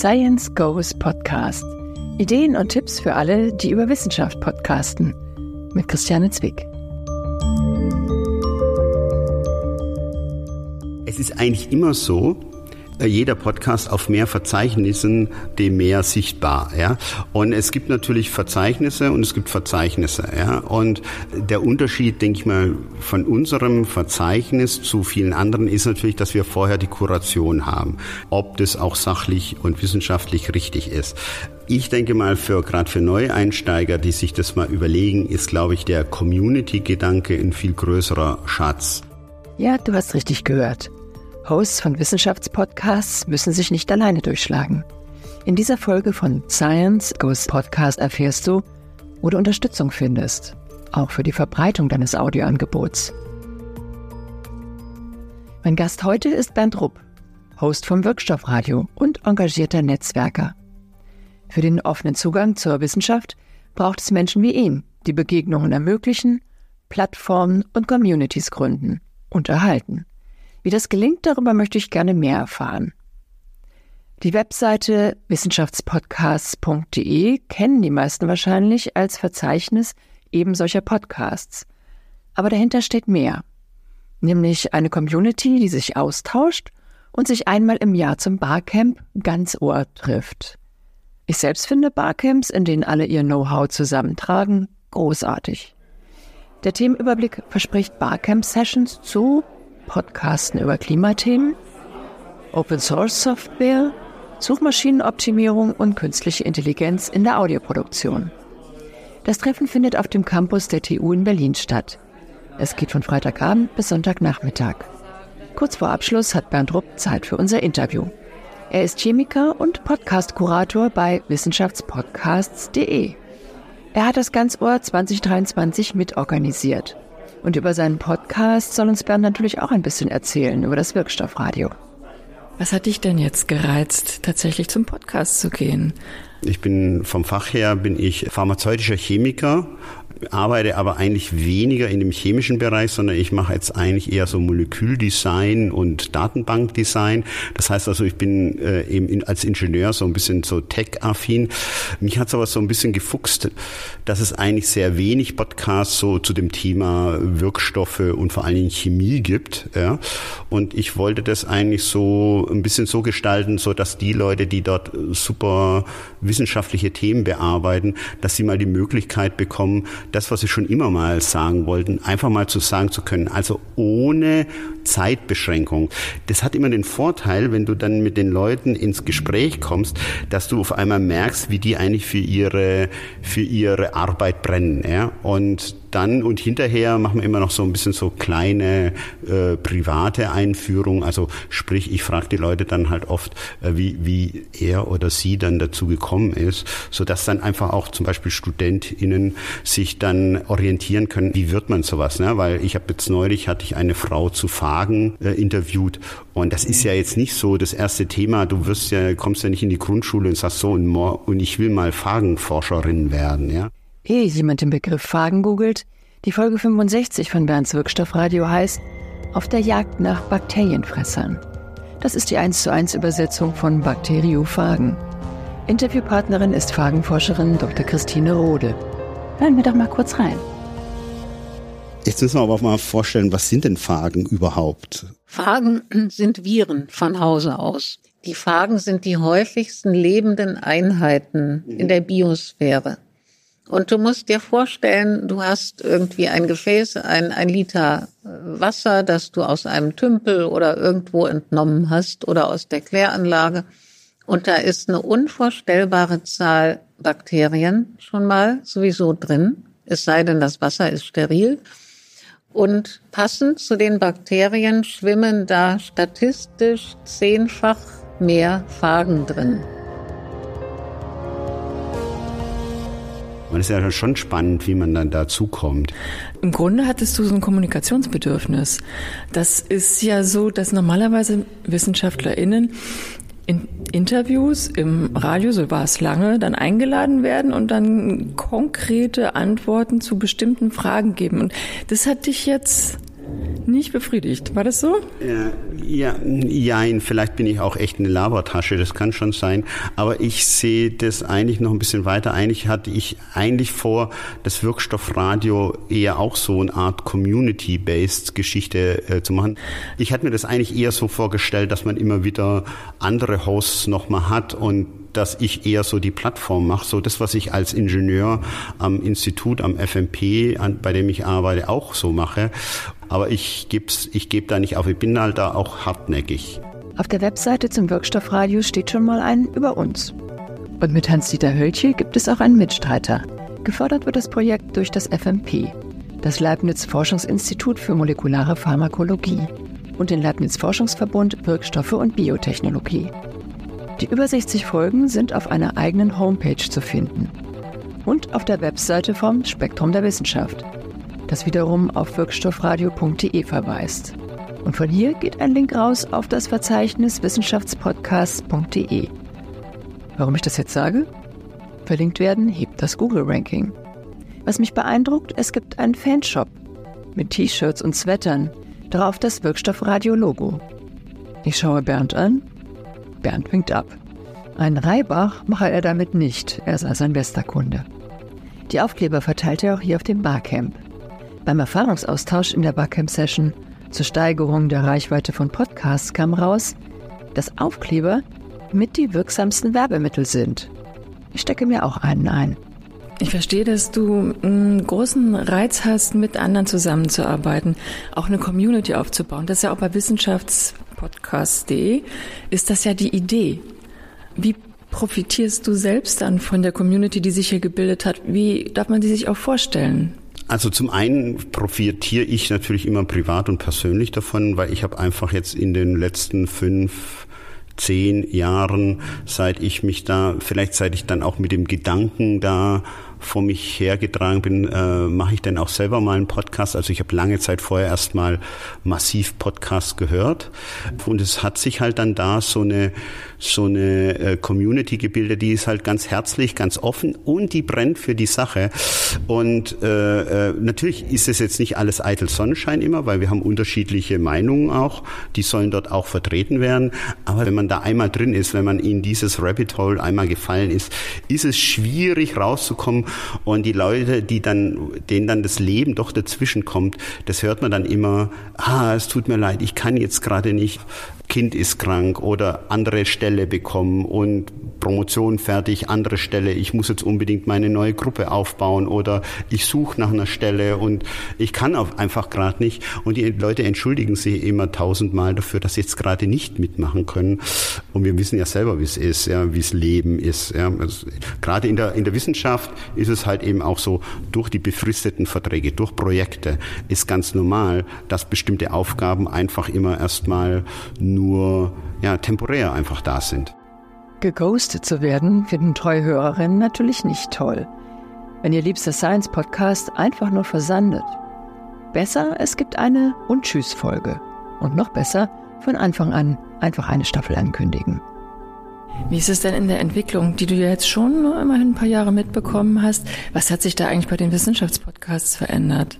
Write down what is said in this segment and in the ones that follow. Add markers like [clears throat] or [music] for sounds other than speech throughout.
Science Goes Podcast. Ideen und Tipps für alle, die über Wissenschaft podcasten. Mit Christiane Zwick. Es ist eigentlich immer so, jeder Podcast auf mehr Verzeichnissen, dem mehr sichtbar. Ja? Und es gibt natürlich Verzeichnisse und es gibt Verzeichnisse. Ja? Und der Unterschied, denke ich mal, von unserem Verzeichnis zu vielen anderen ist natürlich, dass wir vorher die Kuration haben, ob das auch sachlich und wissenschaftlich richtig ist. Ich denke mal, für gerade für Neueinsteiger, die sich das mal überlegen, ist, glaube ich, der Community-Gedanke ein viel größerer Schatz. Ja, du hast richtig gehört. Hosts von Wissenschaftspodcasts müssen sich nicht alleine durchschlagen. In dieser Folge von Science Goes Podcast erfährst du, wo du Unterstützung findest, auch für die Verbreitung deines Audioangebots. Mein Gast heute ist Bernd Rupp, Host vom Wirkstoffradio und engagierter Netzwerker. Für den offenen Zugang zur Wissenschaft braucht es Menschen wie ihn, die Begegnungen ermöglichen, Plattformen und Communities gründen und erhalten. Wie das gelingt, darüber möchte ich gerne mehr erfahren. Die Webseite wissenschaftspodcasts.de kennen die meisten wahrscheinlich als Verzeichnis eben solcher Podcasts. Aber dahinter steht mehr, nämlich eine Community, die sich austauscht und sich einmal im Jahr zum Barcamp ganz Ohr trifft. Ich selbst finde Barcamps, in denen alle ihr Know-how zusammentragen, großartig. Der Themenüberblick verspricht Barcamp-Sessions zu Podcasten über Klimathemen, Open Source Software, Suchmaschinenoptimierung und künstliche Intelligenz in der Audioproduktion. Das Treffen findet auf dem Campus der TU in Berlin statt. Es geht von Freitagabend bis Sonntagnachmittag. Kurz vor Abschluss hat Bernd Rupp Zeit für unser Interview. Er ist Chemiker und Podcast-Kurator bei wissenschaftspodcasts.de. Er hat das Ganzohr 2023 mitorganisiert. Und über seinen Podcast soll uns Bernd natürlich auch ein bisschen erzählen, über das Wirkstoffradio. Was hat dich denn jetzt gereizt, tatsächlich zum Podcast zu gehen? Ich bin vom Fach her bin ich pharmazeutischer Chemiker arbeite aber eigentlich weniger in dem chemischen Bereich, sondern ich mache jetzt eigentlich eher so Moleküldesign und Datenbankdesign. Das heißt also, ich bin äh, eben in, als Ingenieur so ein bisschen so tech-affin. Mich hat es aber so ein bisschen gefuchst, dass es eigentlich sehr wenig Podcasts so zu dem Thema Wirkstoffe und vor allen Dingen Chemie gibt. Ja? Und ich wollte das eigentlich so ein bisschen so gestalten, so dass die Leute, die dort super wissenschaftliche Themen bearbeiten, dass sie mal die Möglichkeit bekommen, das, was Sie schon immer mal sagen wollten, einfach mal zu sagen zu können. Also ohne Zeitbeschränkung. Das hat immer den Vorteil, wenn du dann mit den Leuten ins Gespräch kommst, dass du auf einmal merkst, wie die eigentlich für ihre, für ihre Arbeit brennen. Ja? Und dann und hinterher machen wir immer noch so ein bisschen so kleine äh, private Einführungen. Also sprich, ich frage die Leute dann halt oft, äh, wie, wie er oder sie dann dazu gekommen ist, so dass dann einfach auch zum Beispiel StudentInnen sich dann orientieren können, wie wird man sowas, ne? Weil ich habe jetzt neulich hatte ich eine Frau zu Fragen äh, interviewt und das ist ja jetzt nicht so das erste Thema. Du wirst ja kommst ja nicht in die Grundschule und sagst so und, und ich will mal Fragenforscherin werden, ja. Ehe jemand den Begriff Phagen googelt, die Folge 65 von Bernds Wirkstoffradio heißt Auf der Jagd nach Bakterienfressern. Das ist die 1 zu 1 Übersetzung von Bakteriophagen. Interviewpartnerin ist Phagenforscherin Dr. Christine Rode. Hören wir doch mal kurz rein. Jetzt müssen wir aber auch mal vorstellen, was sind denn Phagen überhaupt? Phagen [clears throat] sind Viren von Hause aus. Die Phagen sind die häufigsten lebenden Einheiten in der Biosphäre. Und du musst dir vorstellen, du hast irgendwie ein Gefäß, ein, ein Liter äh, Wasser, das du aus einem Tümpel oder irgendwo entnommen hast oder aus der Kläranlage. Und da ist eine unvorstellbare Zahl Bakterien schon mal sowieso drin. Es sei denn, das Wasser ist steril. Und passend zu den Bakterien schwimmen da statistisch zehnfach mehr Phagen drin. Es ist ja schon spannend, wie man dann dazu kommt. Im Grunde hattest du so ein Kommunikationsbedürfnis. Das ist ja so, dass normalerweise WissenschaftlerInnen in Interviews im Radio, so war es lange, dann eingeladen werden und dann konkrete Antworten zu bestimmten Fragen geben. Und das hat dich jetzt nicht befriedigt. War das so? Ja, ja, vielleicht bin ich auch echt eine Labertasche, das kann schon sein. Aber ich sehe das eigentlich noch ein bisschen weiter. Eigentlich hatte ich eigentlich vor, das Wirkstoffradio eher auch so eine Art Community-based Geschichte äh, zu machen. Ich hatte mir das eigentlich eher so vorgestellt, dass man immer wieder andere Hosts nochmal hat und dass ich eher so die Plattform mache, so das, was ich als Ingenieur am Institut, am FMP, an, bei dem ich arbeite, auch so mache. Aber ich gebe ich geb da nicht auf, ich bin halt da auch hartnäckig. Auf der Webseite zum Wirkstoffradio steht schon mal ein über uns. Und mit Hans-Dieter Hölche gibt es auch einen Mitstreiter. Gefördert wird das Projekt durch das FMP, das Leibniz Forschungsinstitut für molekulare Pharmakologie und den Leibniz Forschungsverbund Wirkstoffe und Biotechnologie. Die über 60 Folgen sind auf einer eigenen Homepage zu finden und auf der Webseite vom Spektrum der Wissenschaft, das wiederum auf wirkstoffradio.de verweist. Und von hier geht ein Link raus auf das Verzeichnis wissenschaftspodcasts.de. Warum ich das jetzt sage? Verlinkt werden hebt das Google-Ranking. Was mich beeindruckt, es gibt einen Fanshop mit T-Shirts und Sweatern, darauf das Wirkstoffradio-Logo. Ich schaue Bernd an Bernd winkt ab. Ein Reibach mache er damit nicht, er sei sein bester Kunde. Die Aufkleber verteilt er auch hier auf dem Barcamp. Beim Erfahrungsaustausch in der Barcamp-Session zur Steigerung der Reichweite von Podcasts kam raus, dass Aufkleber mit die wirksamsten Werbemittel sind. Ich stecke mir auch einen ein. Ich verstehe, dass du einen großen Reiz hast, mit anderen zusammenzuarbeiten, auch eine Community aufzubauen. Das ist ja auch bei Wissenschaftspodcast.de ist das ja die Idee. Wie profitierst du selbst dann von der Community, die sich hier gebildet hat? Wie darf man die sich auch vorstellen? Also zum einen profitiere ich natürlich immer privat und persönlich davon, weil ich habe einfach jetzt in den letzten fünf zehn Jahren, seit ich mich da, vielleicht seit ich dann auch mit dem Gedanken da vor mich hergetragen bin, äh, mache ich dann auch selber mal einen Podcast. Also ich habe lange Zeit vorher erstmal massiv Podcast gehört und es hat sich halt dann da so eine so eine äh, Community gebildet, die ist halt ganz herzlich, ganz offen und die brennt für die Sache. Und äh, äh, natürlich ist es jetzt nicht alles eitel Sonnenschein immer, weil wir haben unterschiedliche Meinungen auch, die sollen dort auch vertreten werden. Aber wenn man da einmal drin ist, wenn man in dieses Rabbit Hole einmal gefallen ist, ist es schwierig rauszukommen und die Leute, die dann, denen dann das Leben doch dazwischen kommt, das hört man dann immer, ah, es tut mir leid, ich kann jetzt gerade nicht. Kind ist krank oder andere Stelle bekommen und Promotion fertig, andere Stelle, ich muss jetzt unbedingt meine neue Gruppe aufbauen oder ich suche nach einer Stelle und ich kann auch einfach gerade nicht. Und die Leute entschuldigen sich immer tausendmal dafür, dass sie jetzt gerade nicht mitmachen können. Und wir wissen ja selber, wie es ist, ja, wie es Leben ist. Ja. Also, gerade in der, in der Wissenschaft ist es halt eben auch so, durch die befristeten Verträge, durch Projekte ist ganz normal, dass bestimmte Aufgaben einfach immer erstmal nur ja, temporär einfach da sind. Geghostet zu werden, finden treue Hörerinnen natürlich nicht toll. Wenn ihr liebster Science-Podcast einfach nur versandet. Besser, es gibt eine Und Tschüss-Folge. Und noch besser, von Anfang an einfach eine Staffel ankündigen. Wie ist es denn in der Entwicklung, die du jetzt schon immerhin ein paar Jahre mitbekommen hast? Was hat sich da eigentlich bei den Wissenschaftspodcasts verändert?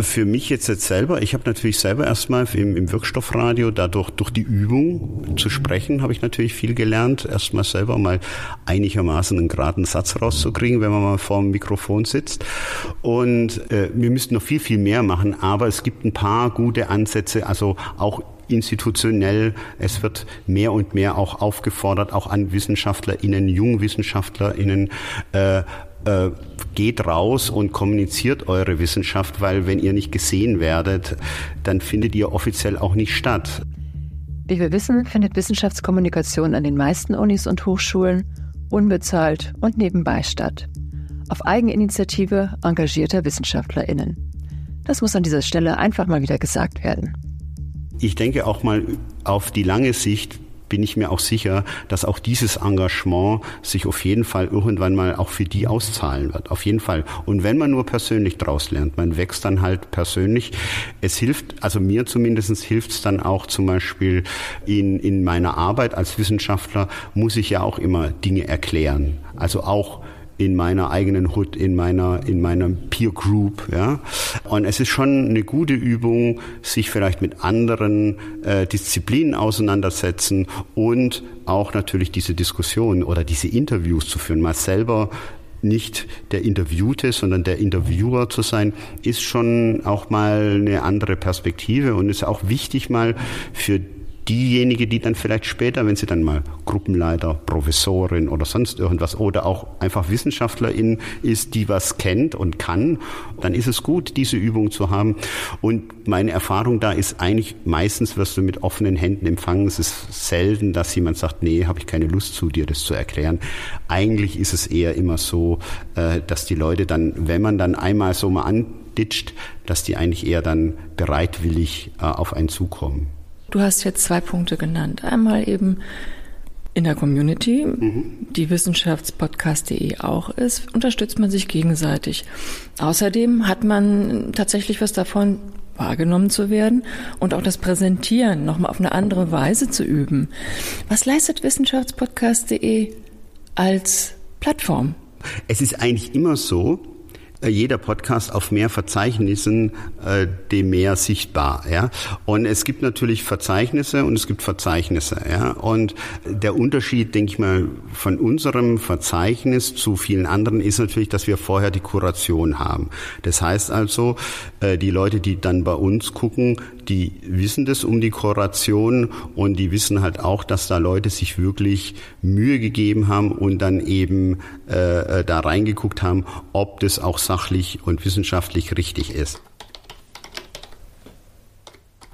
Für mich jetzt, jetzt selber, ich habe natürlich selber erstmal im, im Wirkstoffradio, dadurch durch die Übung zu sprechen, habe ich natürlich viel gelernt. Erstmal selber mal einigermaßen einen geraden Satz rauszukriegen, wenn man mal vor dem Mikrofon sitzt. Und äh, wir müssten noch viel, viel mehr machen, aber es gibt ein paar gute Ansätze, also auch institutionell. Es wird mehr und mehr auch aufgefordert, auch an WissenschaftlerInnen, JungwissenschaftlerInnen, äh, äh, geht raus und kommuniziert eure Wissenschaft, weil wenn ihr nicht gesehen werdet, dann findet ihr offiziell auch nicht statt. Wie wir wissen, findet Wissenschaftskommunikation an den meisten Unis und Hochschulen unbezahlt und nebenbei statt. Auf Eigeninitiative engagierter WissenschaftlerInnen. Das muss an dieser Stelle einfach mal wieder gesagt werden. Ich denke auch mal auf die lange Sicht bin ich mir auch sicher, dass auch dieses Engagement sich auf jeden Fall irgendwann mal auch für die auszahlen wird. Auf jeden Fall. Und wenn man nur persönlich draus lernt, man wächst dann halt persönlich. Es hilft, also mir zumindest hilft es dann auch zum Beispiel in, in meiner Arbeit als Wissenschaftler muss ich ja auch immer Dinge erklären. Also auch in meiner eigenen Hood, in meiner, in meiner Peer Group, ja. Und es ist schon eine gute Übung, sich vielleicht mit anderen äh, Disziplinen auseinandersetzen und auch natürlich diese Diskussion oder diese Interviews zu führen, mal selber nicht der Interviewte, sondern der Interviewer zu sein, ist schon auch mal eine andere Perspektive und ist auch wichtig mal für diejenige, die dann vielleicht später, wenn sie dann mal Gruppenleiter, Professorin oder sonst irgendwas oder auch einfach Wissenschaftlerin ist, die was kennt und kann, dann ist es gut, diese Übung zu haben. Und meine Erfahrung da ist eigentlich, meistens wirst du mit offenen Händen empfangen. Es ist selten, dass jemand sagt, nee, habe ich keine Lust zu dir, das zu erklären. Eigentlich ist es eher immer so, äh, dass die Leute dann, wenn man dann einmal so mal anditscht, dass die eigentlich eher dann bereitwillig äh, auf einen zukommen. Du hast jetzt zwei Punkte genannt. Einmal eben in der Community, mhm. die wissenschaftspodcast.de auch ist, unterstützt man sich gegenseitig. Außerdem hat man tatsächlich was davon, wahrgenommen zu werden und auch das Präsentieren nochmal auf eine andere Weise zu üben. Was leistet wissenschaftspodcast.de als Plattform? Es ist eigentlich immer so, jeder Podcast auf mehr Verzeichnissen, äh, dem mehr sichtbar. Ja? Und es gibt natürlich Verzeichnisse und es gibt Verzeichnisse. Ja? Und der Unterschied, denke ich mal, von unserem Verzeichnis zu vielen anderen ist natürlich, dass wir vorher die Kuration haben. Das heißt also, äh, die Leute, die dann bei uns gucken, die wissen das um die Kuration und die wissen halt auch, dass da Leute sich wirklich Mühe gegeben haben und dann eben äh, äh da reingeguckt haben, ob das auch sachlich und wissenschaftlich richtig ist.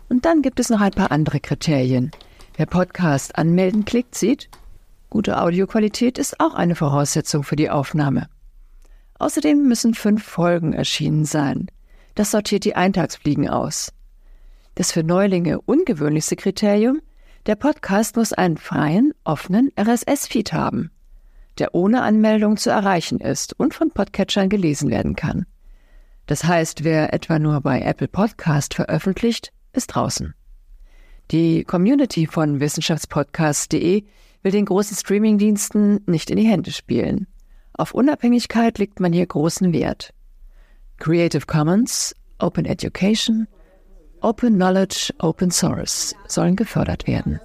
Und dann gibt es noch ein paar andere Kriterien. Wer Podcast anmelden klickt, sieht, gute Audioqualität ist auch eine Voraussetzung für die Aufnahme. Außerdem müssen fünf Folgen erschienen sein. Das sortiert die Eintagsfliegen aus. Das für Neulinge ungewöhnlichste Kriterium, der Podcast muss einen freien, offenen RSS-Feed haben der ohne Anmeldung zu erreichen ist und von Podcatchern gelesen werden kann. Das heißt, wer etwa nur bei Apple Podcast veröffentlicht, ist draußen. Die Community von wissenschaftspodcast.de will den großen Streamingdiensten nicht in die Hände spielen. Auf Unabhängigkeit legt man hier großen Wert. Creative Commons, Open Education, Open Knowledge, Open Source sollen gefördert werden.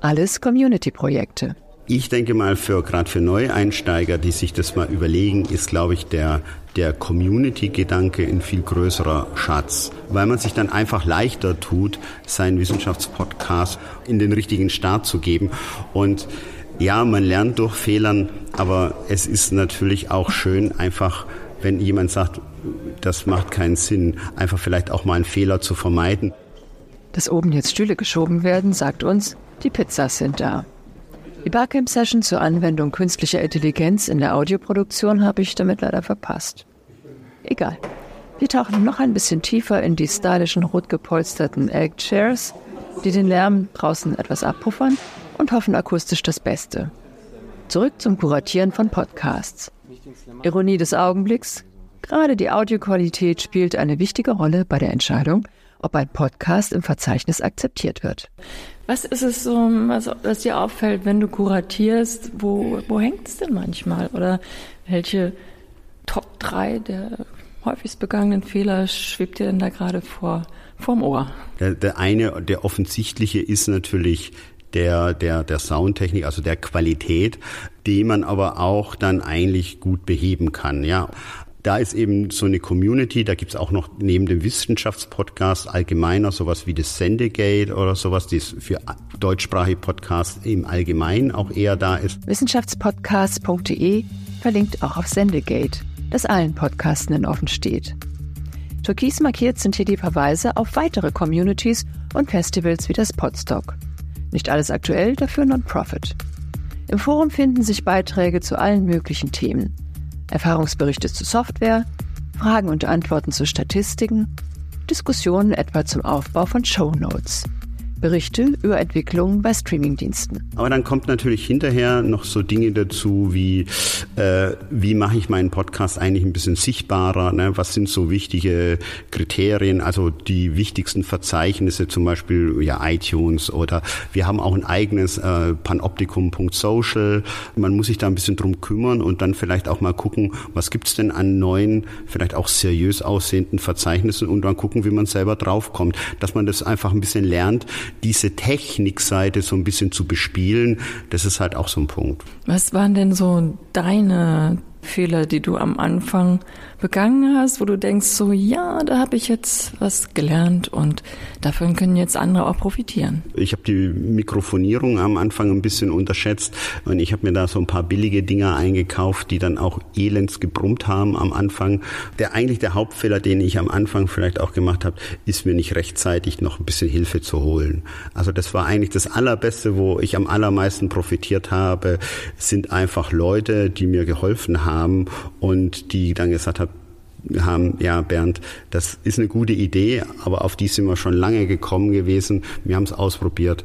Alles Community-Projekte. Ich denke mal, für gerade für Neueinsteiger, die sich das mal überlegen, ist, glaube ich, der, der Community-Gedanke ein viel größerer Schatz, weil man sich dann einfach leichter tut, seinen Wissenschaftspodcast in den richtigen Start zu geben. Und ja, man lernt durch Fehlern, aber es ist natürlich auch schön, einfach, wenn jemand sagt, das macht keinen Sinn, einfach vielleicht auch mal einen Fehler zu vermeiden. Dass oben jetzt Stühle geschoben werden, sagt uns, die Pizzas sind da. Die Barcamp-Session zur Anwendung künstlicher Intelligenz in der Audioproduktion habe ich damit leider verpasst. Egal. Wir tauchen noch ein bisschen tiefer in die stylischen rot gepolsterten Egg Chairs, die den Lärm draußen etwas abpuffern und hoffen akustisch das Beste. Zurück zum Kuratieren von Podcasts. Ironie des Augenblicks. Gerade die Audioqualität spielt eine wichtige Rolle bei der Entscheidung, ob ein Podcast im Verzeichnis akzeptiert wird. Was ist es so, was, was dir auffällt, wenn du kuratierst? Wo, wo hängt es denn manchmal? Oder welche Top 3 der häufigst begangenen Fehler schwebt dir denn da gerade vor, vorm Ohr? Der, der eine, der offensichtliche ist natürlich der, der, der Soundtechnik, also der Qualität, die man aber auch dann eigentlich gut beheben kann. Ja, da ist eben so eine Community, da gibt's auch noch neben dem Wissenschaftspodcast allgemeiner sowas wie das Sendegate oder sowas, das für deutschsprachige Podcasts im Allgemeinen auch eher da ist. Wissenschaftspodcast.de verlinkt auch auf Sendegate, das allen Podcastenden offen steht. Türkis markiert sind hier die Verweise auf weitere Communities und Festivals wie das Podstock. Nicht alles aktuell, dafür Non-Profit. Im Forum finden sich Beiträge zu allen möglichen Themen. Erfahrungsberichte zu Software, Fragen und Antworten zu Statistiken, Diskussionen etwa zum Aufbau von Show Notes. Berichte über Entwicklungen bei Streamingdiensten. Aber dann kommt natürlich hinterher noch so Dinge dazu wie, äh, wie mache ich meinen Podcast eigentlich ein bisschen sichtbarer? Ne? Was sind so wichtige Kriterien? Also die wichtigsten Verzeichnisse, zum Beispiel ja iTunes oder wir haben auch ein eigenes äh, panoptikum.social. Man muss sich da ein bisschen drum kümmern und dann vielleicht auch mal gucken, was gibt's denn an neuen, vielleicht auch seriös aussehenden Verzeichnissen und dann gucken, wie man selber draufkommt. Dass man das einfach ein bisschen lernt, diese Technikseite so ein bisschen zu bespielen, das ist halt auch so ein Punkt. Was waren denn so deine Fehler, die du am Anfang begangen hast, wo du denkst, so ja, da habe ich jetzt was gelernt und davon können jetzt andere auch profitieren? Ich habe die Mikrofonierung am Anfang ein bisschen unterschätzt und ich habe mir da so ein paar billige Dinger eingekauft, die dann auch elends gebrummt haben am Anfang. Der eigentlich der Hauptfehler, den ich am Anfang vielleicht auch gemacht habe, ist mir nicht rechtzeitig noch ein bisschen Hilfe zu holen. Also das war eigentlich das allerbeste, wo ich am allermeisten profitiert habe, sind einfach Leute, die mir geholfen haben und die dann gesagt haben, haben, ja, Bernd, das ist eine gute Idee, aber auf die sind wir schon lange gekommen gewesen. Wir haben es ausprobiert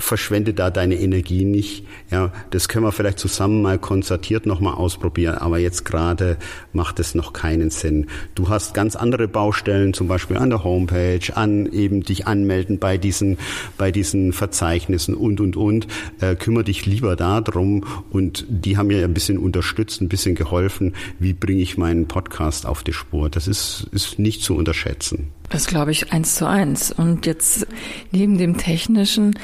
verschwende da deine Energie nicht. Ja, das können wir vielleicht zusammen mal konzertiert nochmal ausprobieren, aber jetzt gerade macht es noch keinen Sinn. Du hast ganz andere Baustellen, zum Beispiel an der Homepage, an eben dich anmelden bei diesen, bei diesen Verzeichnissen und, und, und. Äh, kümmere dich lieber darum und die haben mir ein bisschen unterstützt, ein bisschen geholfen. Wie bringe ich meinen Podcast auf die Spur? Das ist, ist nicht zu unterschätzen. Das glaube ich eins zu eins. Und jetzt neben dem technischen,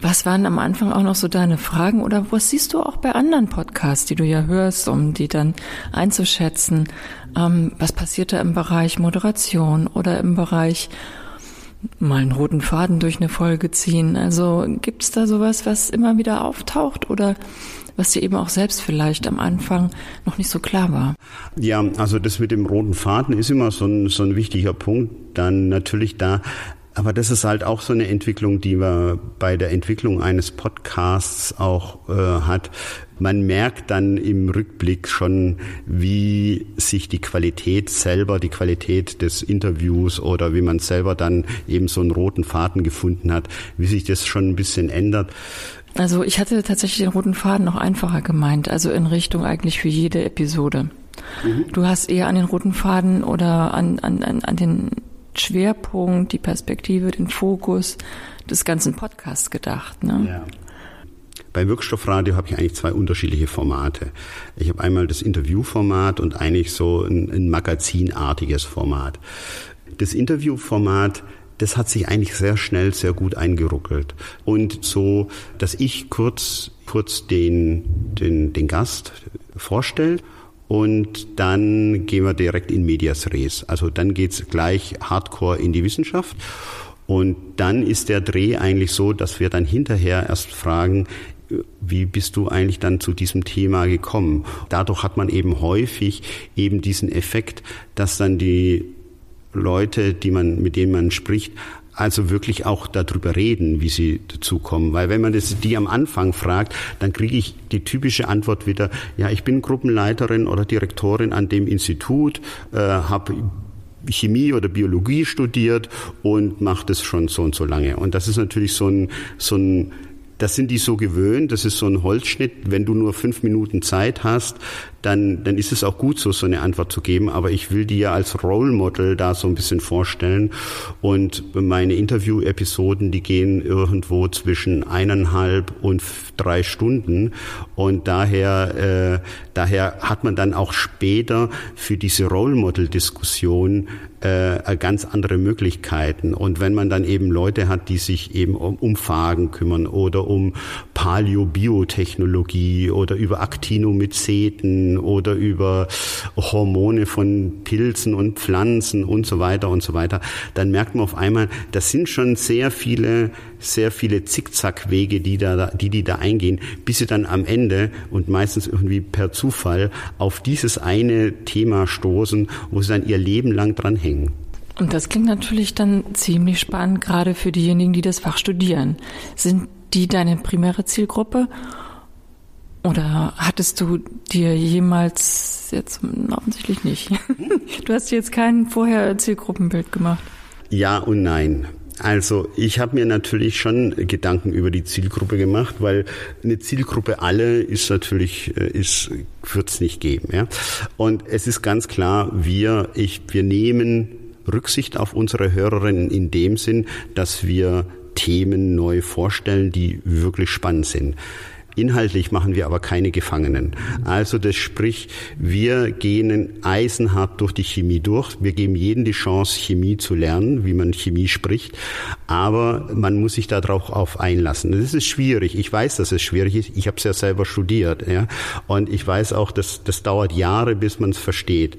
was waren am Anfang auch noch so deine Fragen oder was siehst du auch bei anderen Podcasts, die du ja hörst, um die dann einzuschätzen? Ähm, was passiert da im Bereich Moderation oder im Bereich mal einen roten Faden durch eine Folge ziehen? Also gibt es da sowas, was immer wieder auftaucht oder was dir eben auch selbst vielleicht am Anfang noch nicht so klar war? Ja, also das mit dem roten Faden ist immer so ein, so ein wichtiger Punkt. Dann natürlich da aber das ist halt auch so eine Entwicklung, die man bei der Entwicklung eines Podcasts auch äh, hat. Man merkt dann im Rückblick schon, wie sich die Qualität selber, die Qualität des Interviews oder wie man selber dann eben so einen roten Faden gefunden hat, wie sich das schon ein bisschen ändert. Also ich hatte tatsächlich den roten Faden noch einfacher gemeint, also in Richtung eigentlich für jede Episode. Mhm. Du hast eher an den roten Faden oder an, an, an den Schwerpunkt, die Perspektive, den Fokus des ganzen Podcasts gedacht. Ne? Ja. Bei Wirkstoffradio habe ich eigentlich zwei unterschiedliche Formate. Ich habe einmal das Interviewformat und eigentlich so ein, ein magazinartiges Format. Das Interviewformat das hat sich eigentlich sehr schnell sehr gut eingeruckelt. Und so, dass ich kurz, kurz den, den, den Gast vorstelle und dann gehen wir direkt in Medias Res. Also dann geht's gleich hardcore in die Wissenschaft. Und dann ist der Dreh eigentlich so, dass wir dann hinterher erst fragen, wie bist du eigentlich dann zu diesem Thema gekommen? Dadurch hat man eben häufig eben diesen Effekt, dass dann die Leute, die man, mit denen man spricht, also wirklich auch darüber reden, wie sie dazu kommen. Weil wenn man das die am Anfang fragt, dann kriege ich die typische Antwort wieder, ja, ich bin Gruppenleiterin oder Direktorin an dem Institut, äh, habe Chemie oder Biologie studiert und mache das schon so und so lange. Und das ist natürlich so ein, so ein das sind die so gewöhnt, das ist so ein Holzschnitt. Wenn du nur fünf Minuten Zeit hast, dann, dann ist es auch gut so, so eine Antwort zu geben. Aber ich will die ja als Role Model da so ein bisschen vorstellen. Und meine Interview-Episoden, die gehen irgendwo zwischen eineinhalb und drei Stunden. Und daher, äh, daher hat man dann auch später für diese Role Model-Diskussion äh, ganz andere Möglichkeiten. Und wenn man dann eben Leute hat, die sich eben um, um Phagen kümmern oder um Paleo-Biotechnologie oder über Actinomyceten oder über Hormone von Pilzen und Pflanzen und so weiter und so weiter, dann merkt man auf einmal, das sind schon sehr viele, sehr viele Zickzackwege, die da, die, die da eingehen, bis sie dann am Ende und meistens irgendwie per Zufall auf dieses eine Thema stoßen, wo sie dann ihr Leben lang dran hängen. Und das klingt natürlich dann ziemlich spannend, gerade für diejenigen, die das Fach studieren. Sind die deine primäre Zielgruppe? Oder hattest du dir jemals, jetzt offensichtlich nicht, du hast jetzt kein vorher Zielgruppenbild gemacht? Ja und nein. Also ich habe mir natürlich schon Gedanken über die Zielgruppe gemacht, weil eine Zielgruppe alle ist natürlich äh, ist wird's nicht geben. Ja? Und es ist ganz klar, wir ich wir nehmen Rücksicht auf unsere Hörerinnen in dem Sinn, dass wir Themen neu vorstellen, die wirklich spannend sind. Inhaltlich machen wir aber keine Gefangenen. Also das sprich, wir gehen eisenhart durch die Chemie durch. Wir geben jedem die Chance, Chemie zu lernen, wie man Chemie spricht. Aber man muss sich darauf auf einlassen. Das ist schwierig. Ich weiß, dass es schwierig ist. Ich habe es ja selber studiert. Ja? Und ich weiß auch, dass das dauert Jahre, bis man es versteht.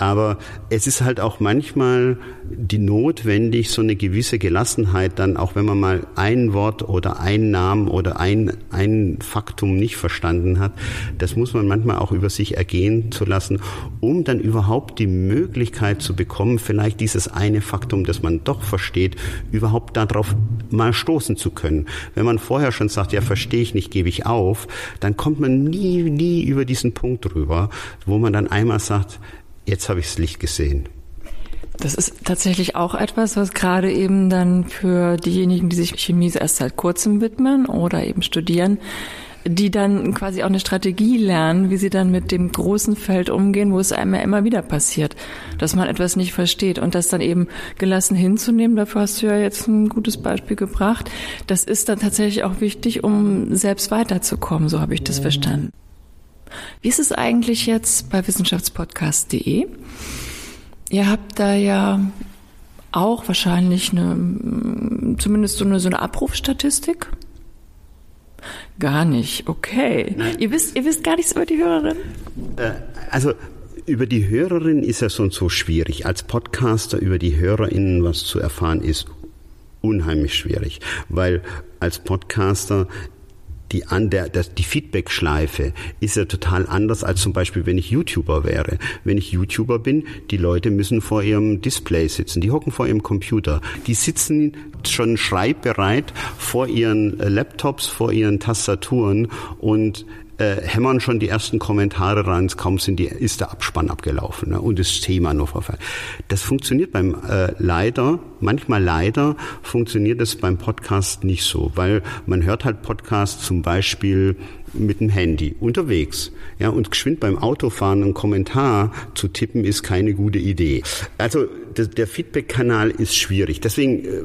Aber es ist halt auch manchmal die notwendig, so eine gewisse Gelassenheit dann, auch wenn man mal ein Wort oder einen Namen oder ein, ein Fakt Faktum nicht verstanden hat, das muss man manchmal auch über sich ergehen zu lassen, um dann überhaupt die Möglichkeit zu bekommen, vielleicht dieses eine Faktum, das man doch versteht, überhaupt darauf mal stoßen zu können. Wenn man vorher schon sagt, ja, verstehe ich nicht, gebe ich auf, dann kommt man nie, nie über diesen Punkt rüber, wo man dann einmal sagt, jetzt habe ich das Licht gesehen. Das ist tatsächlich auch etwas, was gerade eben dann für diejenigen, die sich Chemie erst seit kurzem widmen oder eben studieren, die dann quasi auch eine Strategie lernen, wie sie dann mit dem großen Feld umgehen, wo es einem ja immer wieder passiert, dass man etwas nicht versteht und das dann eben gelassen hinzunehmen. Dafür hast du ja jetzt ein gutes Beispiel gebracht. Das ist dann tatsächlich auch wichtig, um selbst weiterzukommen. So habe ich das verstanden. Wie ist es eigentlich jetzt bei wissenschaftspodcast.de? Ihr habt da ja auch wahrscheinlich eine, zumindest so eine, so eine Abrufstatistik. Gar nicht, okay. Nein. Ihr wisst, ihr wisst gar nichts über die Hörerin? Äh, also über die Hörerin ist ja so und so schwierig. Als Podcaster über die HörerInnen was zu erfahren ist unheimlich schwierig, weil als Podcaster die, an der, das, die Feedback-Schleife ist ja total anders als zum Beispiel, wenn ich YouTuber wäre. Wenn ich YouTuber bin, die Leute müssen vor ihrem Display sitzen, die hocken vor ihrem Computer, die sitzen schon schreibbereit vor ihren Laptops, vor ihren Tastaturen und äh, hämmern schon die ersten Kommentare rein, kaum sind die, ist der Abspann abgelaufen ne, und das Thema noch verfallen. Das funktioniert beim äh, leider, manchmal leider funktioniert das beim Podcast nicht so, weil man hört halt Podcasts zum Beispiel mit dem Handy unterwegs. Ja, und geschwind beim Autofahren einen Kommentar zu tippen ist keine gute Idee. Also der Feedback-Kanal ist schwierig. Deswegen, äh,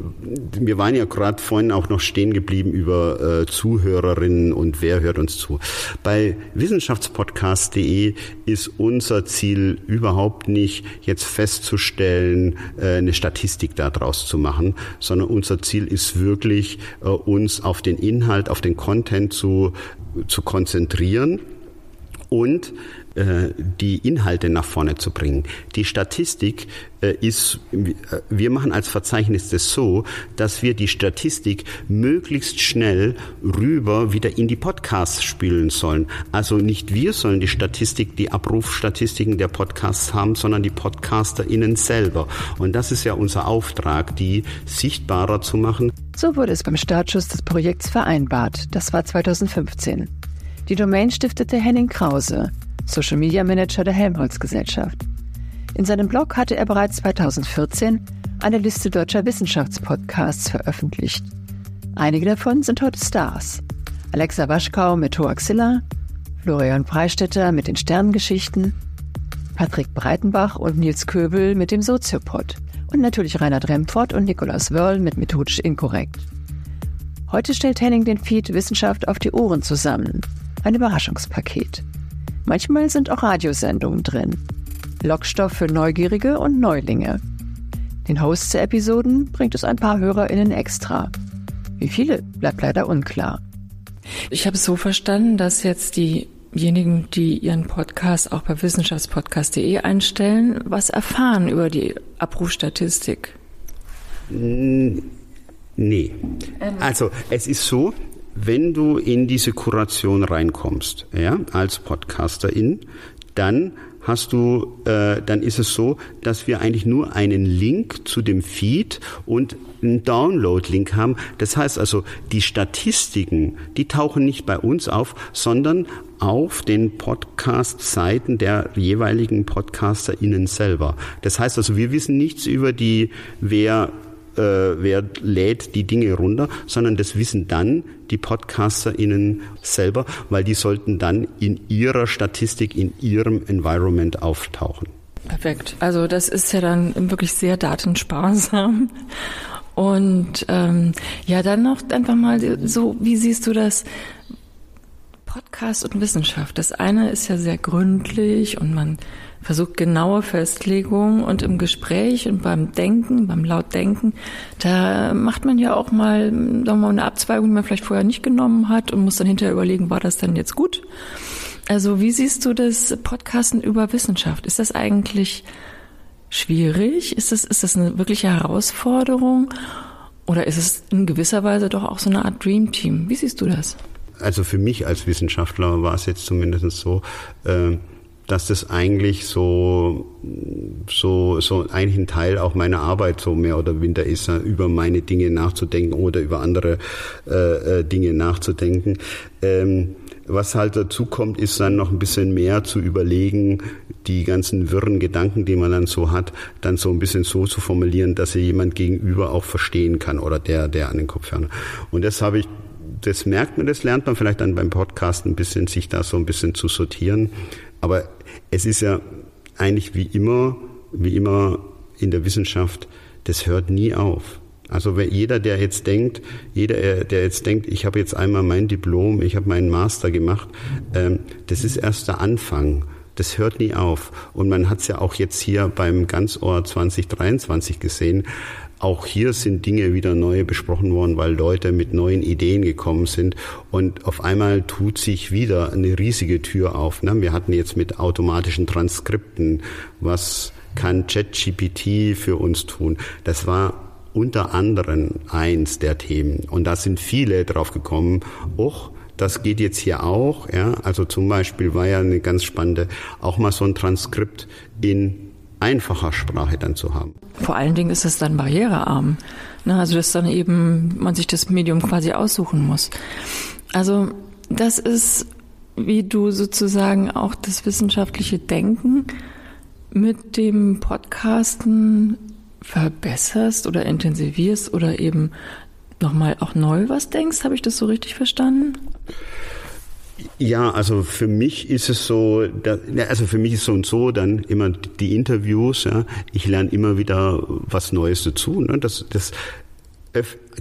wir waren ja gerade vorhin auch noch stehen geblieben über äh, Zuhörerinnen und wer hört uns zu. Bei wissenschaftspodcast.de ist unser Ziel überhaupt nicht jetzt festzustellen, äh, eine Statistik daraus zu machen, sondern unser Ziel ist wirklich, äh, uns auf den Inhalt, auf den Content zu zu konzentrieren und die Inhalte nach vorne zu bringen. Die Statistik äh, ist, wir machen als Verzeichnis das so, dass wir die Statistik möglichst schnell rüber wieder in die Podcasts spielen sollen. Also nicht wir sollen die Statistik, die Abrufstatistiken der Podcasts haben, sondern die PodcasterInnen selber. Und das ist ja unser Auftrag, die sichtbarer zu machen. So wurde es beim Startschuss des Projekts vereinbart. Das war 2015. Die Domain stiftete Henning Krause, Social Media Manager der Helmholtz Gesellschaft. In seinem Blog hatte er bereits 2014 eine Liste deutscher Wissenschaftspodcasts veröffentlicht. Einige davon sind heute Stars. Alexa Waschkau mit Hoaxilla, Florian Freistetter mit den Sternengeschichten, Patrick Breitenbach und Nils Köbel mit dem Soziopod und natürlich Reinhard Remfort und Nikolaus Wörl mit Methodisch Inkorrekt. Heute stellt Henning den Feed Wissenschaft auf die Ohren zusammen ein Überraschungspaket. Manchmal sind auch Radiosendungen drin. Lockstoff für Neugierige und Neulinge. Den Hosts der Episoden bringt es ein paar HörerInnen extra. Wie viele, bleibt leider unklar. Ich habe es so verstanden, dass jetzt diejenigen, die ihren Podcast auch bei wissenschaftspodcast.de einstellen, was erfahren über die Abrufstatistik. Nee. Also es ist so, wenn du in diese Kuration reinkommst, ja, als Podcasterin, dann hast du, äh, dann ist es so, dass wir eigentlich nur einen Link zu dem Feed und einen Download-Link haben. Das heißt also, die Statistiken, die tauchen nicht bei uns auf, sondern auf den Podcast-Seiten der jeweiligen PodcasterInnen selber. Das heißt also, wir wissen nichts über die, wer äh, wer lädt die Dinge runter, sondern das wissen dann die PodcasterInnen selber, weil die sollten dann in ihrer Statistik, in ihrem Environment auftauchen. Perfekt. Also das ist ja dann wirklich sehr datensparsam. Und ähm, ja, dann noch einfach mal so, wie siehst du das? Podcast und Wissenschaft. Das eine ist ja sehr gründlich und man versucht genaue Festlegungen und im Gespräch und beim Denken, beim Lautdenken, da macht man ja auch mal, sagen wir mal, eine Abzweigung, die man vielleicht vorher nicht genommen hat und muss dann hinterher überlegen, war das denn jetzt gut? Also wie siehst du das Podcasten über Wissenschaft? Ist das eigentlich schwierig? Ist das, ist das eine wirkliche Herausforderung? Oder ist es in gewisser Weise doch auch so eine Art Dream Team? Wie siehst du das? Also für mich als Wissenschaftler war es jetzt zumindest so, äh, dass das eigentlich so, so, so ein Teil auch meiner Arbeit so mehr oder minder ist, über meine Dinge nachzudenken oder über andere äh, äh, Dinge nachzudenken. Ähm, was halt dazu kommt, ist dann noch ein bisschen mehr zu überlegen, die ganzen wirren Gedanken, die man dann so hat, dann so ein bisschen so zu formulieren, dass sie jemand gegenüber auch verstehen kann oder der, der an den Kopf hört. Und das habe ich, das merkt man, das lernt man vielleicht dann beim Podcast ein bisschen, sich da so ein bisschen zu sortieren. Aber es ist ja eigentlich wie immer, wie immer in der Wissenschaft, das hört nie auf. Also jeder, der jetzt denkt, jeder, äh, der jetzt denkt, ich habe jetzt einmal mein Diplom, ich habe meinen Master gemacht, ähm, das ist erst der Anfang. Das hört nie auf. Und man hat es ja auch jetzt hier beim Ganzohr 2023 gesehen. Auch hier sind Dinge wieder neu besprochen worden, weil Leute mit neuen Ideen gekommen sind. Und auf einmal tut sich wieder eine riesige Tür auf. Ne? Wir hatten jetzt mit automatischen Transkripten, was kann ChatGPT für uns tun? Das war unter anderem eins der Themen. Und da sind viele drauf gekommen, och, das geht jetzt hier auch, ja. Also zum Beispiel war ja eine ganz spannende, auch mal so ein Transkript in einfacher Sprache dann zu haben. Vor allen Dingen ist es dann barrierearm. Ne? Also dass dann eben man sich das Medium quasi aussuchen muss. Also das ist, wie du sozusagen auch das wissenschaftliche Denken mit dem Podcasten verbesserst oder intensivierst oder eben nochmal auch neu was denkst? Habe ich das so richtig verstanden? Ja, also für mich ist es so, also für mich ist so und so dann immer die Interviews, ja, ich lerne immer wieder was Neues dazu. Ne? Das, das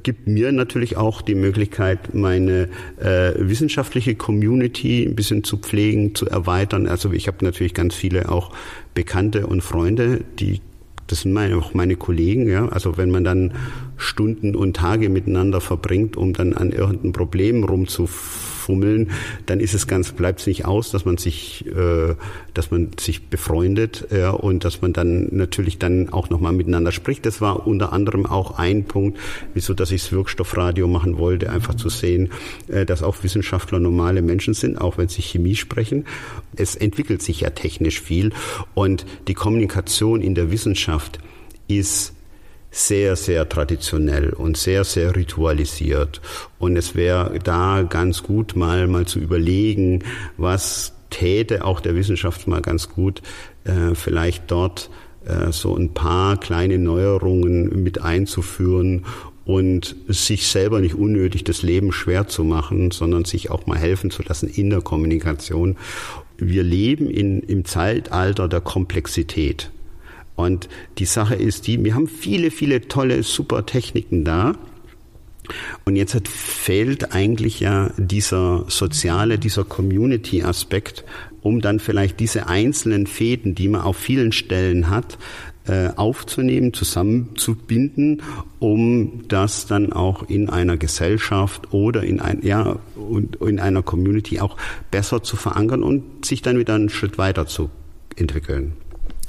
gibt mir natürlich auch die Möglichkeit, meine äh, wissenschaftliche Community ein bisschen zu pflegen, zu erweitern. Also ich habe natürlich ganz viele auch Bekannte und Freunde, die das sind meine, auch meine Kollegen, ja. Also wenn man dann Stunden und Tage miteinander verbringt, um dann an irgendeinem Problem rumzufummeln, fummeln, dann ist es ganz, bleibt es nicht aus, dass man sich, äh, dass man sich befreundet ja, und dass man dann natürlich dann auch nochmal miteinander spricht. Das war unter anderem auch ein Punkt, wieso, dass ich das Wirkstoffradio machen wollte, einfach zu sehen, äh, dass auch Wissenschaftler normale Menschen sind, auch wenn sie Chemie sprechen. Es entwickelt sich ja technisch viel und die Kommunikation in der Wissenschaft ist sehr, sehr traditionell und sehr, sehr ritualisiert. Und es wäre da ganz gut mal, mal zu überlegen, was täte auch der Wissenschaft mal ganz gut, äh, vielleicht dort äh, so ein paar kleine Neuerungen mit einzuführen und sich selber nicht unnötig das Leben schwer zu machen, sondern sich auch mal helfen zu lassen in der Kommunikation. Wir leben in, im Zeitalter der Komplexität. Und die Sache ist die, wir haben viele, viele tolle, super Techniken da. Und jetzt hat, fehlt eigentlich ja dieser soziale, dieser Community-Aspekt, um dann vielleicht diese einzelnen Fäden, die man auf vielen Stellen hat, äh, aufzunehmen, zusammenzubinden, um das dann auch in einer Gesellschaft oder in ein, ja, und in einer Community auch besser zu verankern und sich dann wieder einen Schritt weiter zu entwickeln.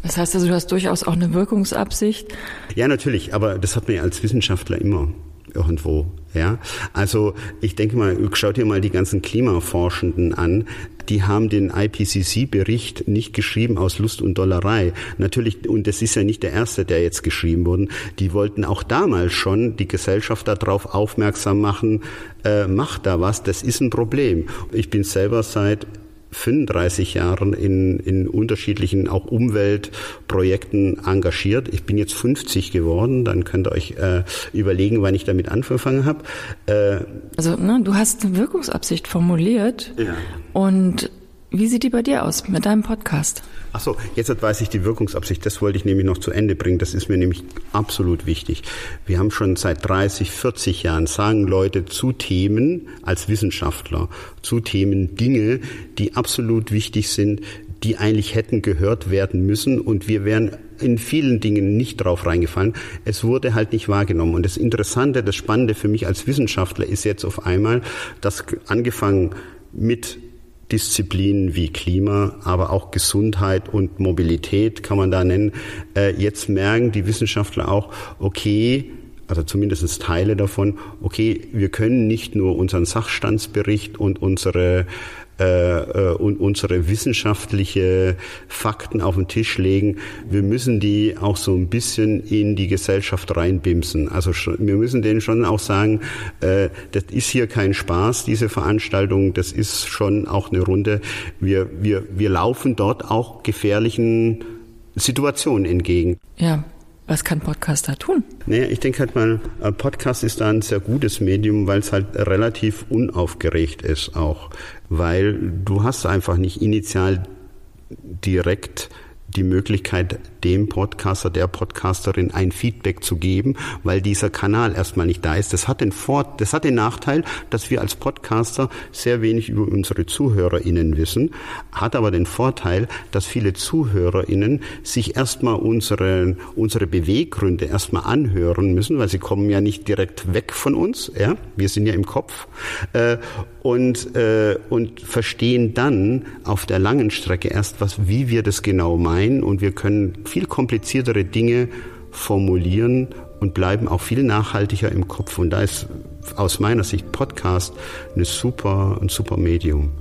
Das heißt also, du hast durchaus auch eine Wirkungsabsicht? Ja, natürlich, aber das hat man ja als Wissenschaftler immer irgendwo. Ja, also ich denke mal, schau dir mal die ganzen Klimaforschenden an. Die haben den IPCC-Bericht nicht geschrieben aus Lust und Dollerei. Natürlich, und das ist ja nicht der erste, der jetzt geschrieben wurde. Die wollten auch damals schon die Gesellschaft darauf aufmerksam machen, äh, macht da was, das ist ein Problem. Ich bin selber seit 35 Jahren in, in unterschiedlichen auch Umweltprojekten engagiert. Ich bin jetzt 50 geworden, dann könnt ihr euch äh, überlegen, wann ich damit angefangen habe. Äh, also ne, du hast eine Wirkungsabsicht formuliert ja. und wie sieht die bei dir aus mit deinem Podcast? Ach so, jetzt weiß ich die Wirkungsabsicht. Das wollte ich nämlich noch zu Ende bringen. Das ist mir nämlich absolut wichtig. Wir haben schon seit 30, 40 Jahren sagen Leute zu Themen als Wissenschaftler, zu Themen Dinge, die absolut wichtig sind, die eigentlich hätten gehört werden müssen und wir wären in vielen Dingen nicht drauf reingefallen. Es wurde halt nicht wahrgenommen. Und das Interessante, das Spannende für mich als Wissenschaftler ist jetzt auf einmal, dass angefangen mit Disziplinen wie Klima, aber auch Gesundheit und Mobilität kann man da nennen. Äh, jetzt merken die Wissenschaftler auch, okay, also zumindest Teile davon, okay, wir können nicht nur unseren Sachstandsbericht und unsere äh, äh, und unsere wissenschaftliche Fakten auf den Tisch legen. Wir müssen die auch so ein bisschen in die Gesellschaft reinbimsen. Also wir müssen denen schon auch sagen, äh, das ist hier kein Spaß, diese Veranstaltung, das ist schon auch eine Runde. Wir, wir, wir laufen dort auch gefährlichen Situationen entgegen. Ja, was kann Podcast da tun? Naja, ich denke halt mal, Podcast ist da ein sehr gutes Medium, weil es halt relativ unaufgeregt ist auch. Weil du hast einfach nicht initial direkt die Möglichkeit, dem Podcaster, der Podcasterin ein Feedback zu geben, weil dieser Kanal erstmal nicht da ist. Das hat den Vor das hat den Nachteil, dass wir als Podcaster sehr wenig über unsere ZuhörerInnen wissen, hat aber den Vorteil, dass viele ZuhörerInnen sich erstmal unsere, unsere Beweggründe erstmal anhören müssen, weil sie kommen ja nicht direkt weg von uns, ja. Wir sind ja im Kopf, äh, und, äh, und verstehen dann auf der langen Strecke erst was, wie wir das genau meinen und wir können viel kompliziertere Dinge formulieren und bleiben auch viel nachhaltiger im Kopf. Und da ist aus meiner Sicht Podcast eine super, ein super Medium.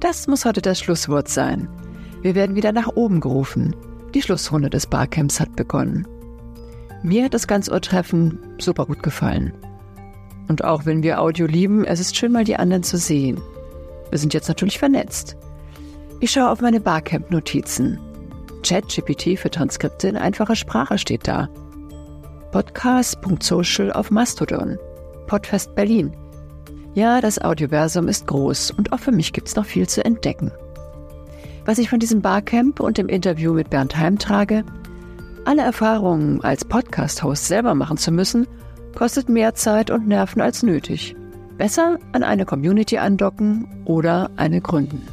Das muss heute das Schlusswort sein. Wir werden wieder nach oben gerufen. Die Schlussrunde des Barcamps hat begonnen. Mir hat das Ganzohrtreffen super gut gefallen. Und auch wenn wir Audio lieben, es ist schön, mal die anderen zu sehen. Wir sind jetzt natürlich vernetzt. Ich schaue auf meine Barcamp-Notizen. ChatGPT für Transkripte in einfacher Sprache steht da. Podcast.social auf Mastodon. Podfest Berlin. Ja, das Audioversum ist groß und auch für mich gibt's noch viel zu entdecken. Was ich von diesem Barcamp und dem Interview mit Bernd Heim trage, alle Erfahrungen als Podcast-Host selber machen zu müssen, kostet mehr Zeit und Nerven als nötig. Besser an eine Community andocken oder eine gründen.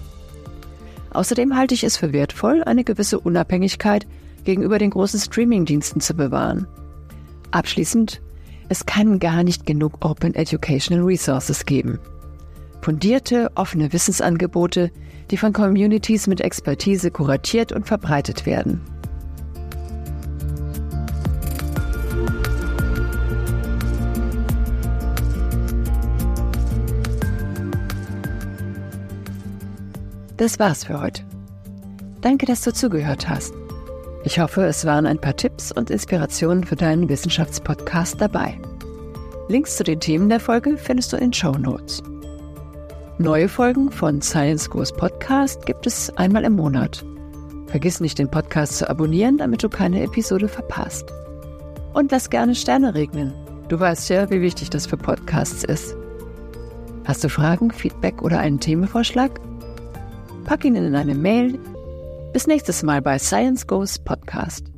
Außerdem halte ich es für wertvoll, eine gewisse Unabhängigkeit gegenüber den großen Streaming-Diensten zu bewahren. Abschließend, es kann gar nicht genug Open Educational Resources geben. Fundierte, offene Wissensangebote, die von Communities mit Expertise kuratiert und verbreitet werden. Das war's für heute. Danke, dass du zugehört hast. Ich hoffe, es waren ein paar Tipps und Inspirationen für deinen Wissenschaftspodcast dabei. Links zu den Themen der Folge findest du in den Show Notes. Neue Folgen von Science Goes Podcast gibt es einmal im Monat. Vergiss nicht, den Podcast zu abonnieren, damit du keine Episode verpasst. Und lass gerne Sterne regnen. Du weißt ja, wie wichtig das für Podcasts ist. Hast du Fragen, Feedback oder einen Themenvorschlag? Pack ihn in eine Mail. Bis nächstes Mal bei Science Goes Podcast.